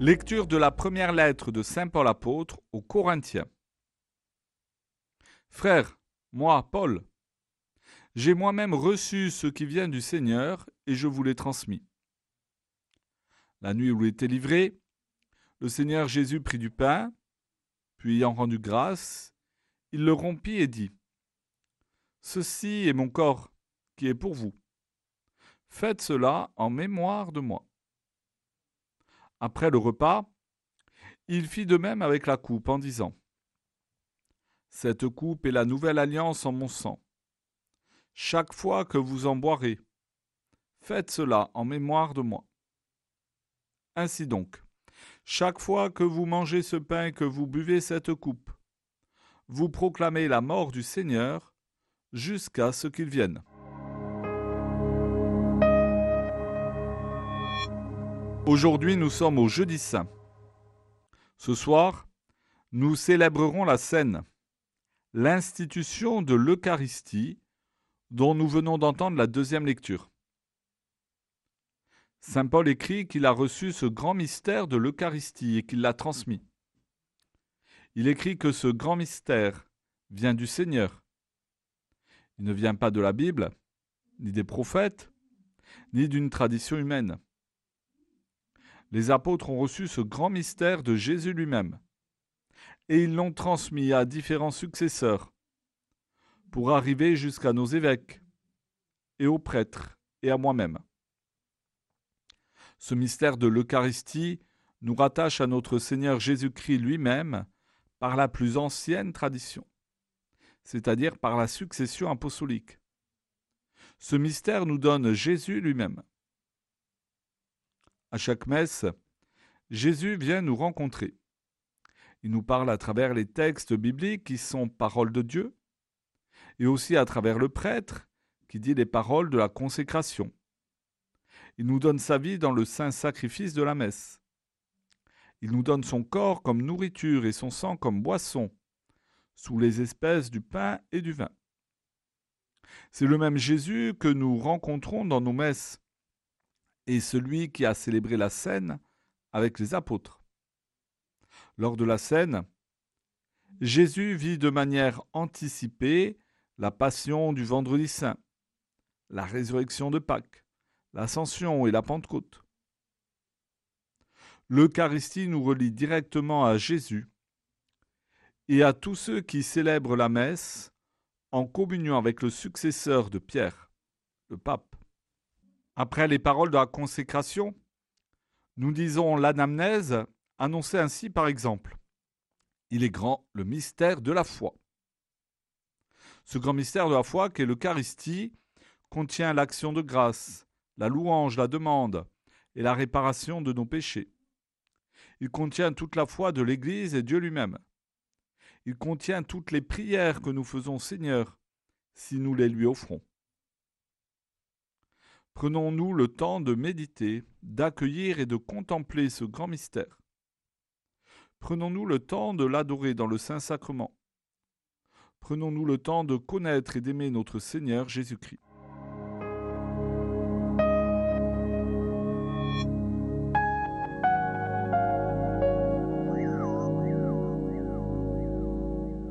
Lecture de la première lettre de Saint Paul apôtre aux Corinthiens. Frères, moi, Paul, j'ai moi-même reçu ce qui vient du Seigneur et je vous l'ai transmis. La nuit où il était livré, le Seigneur Jésus prit du pain, puis ayant rendu grâce, il le rompit et dit Ceci est mon corps qui est pour vous. Faites cela en mémoire de moi. Après le repas, il fit de même avec la coupe en disant Cette coupe est la nouvelle alliance en mon sang. Chaque fois que vous en boirez, faites cela en mémoire de moi. Ainsi donc, chaque fois que vous mangez ce pain et que vous buvez cette coupe, vous proclamez la mort du Seigneur jusqu'à ce qu'il vienne. Aujourd'hui, nous sommes au jeudi saint. Ce soir, nous célébrerons la scène, l'institution de l'Eucharistie, dont nous venons d'entendre la deuxième lecture. Saint Paul écrit qu'il a reçu ce grand mystère de l'Eucharistie et qu'il l'a transmis. Il écrit que ce grand mystère vient du Seigneur. Il ne vient pas de la Bible, ni des prophètes, ni d'une tradition humaine les apôtres ont reçu ce grand mystère de Jésus lui-même, et ils l'ont transmis à différents successeurs, pour arriver jusqu'à nos évêques, et aux prêtres, et à moi-même. Ce mystère de l'Eucharistie nous rattache à notre Seigneur Jésus-Christ lui-même par la plus ancienne tradition, c'est-à-dire par la succession apostolique. Ce mystère nous donne Jésus lui-même. À chaque messe, Jésus vient nous rencontrer. Il nous parle à travers les textes bibliques qui sont paroles de Dieu, et aussi à travers le prêtre qui dit les paroles de la consécration. Il nous donne sa vie dans le saint sacrifice de la messe. Il nous donne son corps comme nourriture et son sang comme boisson, sous les espèces du pain et du vin. C'est le même Jésus que nous rencontrons dans nos messes et celui qui a célébré la scène avec les apôtres. Lors de la scène, Jésus vit de manière anticipée la passion du vendredi saint, la résurrection de Pâques, l'ascension et la Pentecôte. L'Eucharistie nous relie directement à Jésus et à tous ceux qui célèbrent la messe en communion avec le successeur de Pierre, le pape. Après les paroles de la consécration, nous disons l'anamnèse, annoncée ainsi par exemple. Il est grand le mystère de la foi. Ce grand mystère de la foi qu'est l'Eucharistie contient l'action de grâce, la louange, la demande et la réparation de nos péchés. Il contient toute la foi de l'Église et Dieu lui-même. Il contient toutes les prières que nous faisons Seigneur si nous les lui offrons. Prenons-nous le temps de méditer, d'accueillir et de contempler ce grand mystère. Prenons-nous le temps de l'adorer dans le Saint-Sacrement. Prenons-nous le temps de connaître et d'aimer notre Seigneur Jésus-Christ.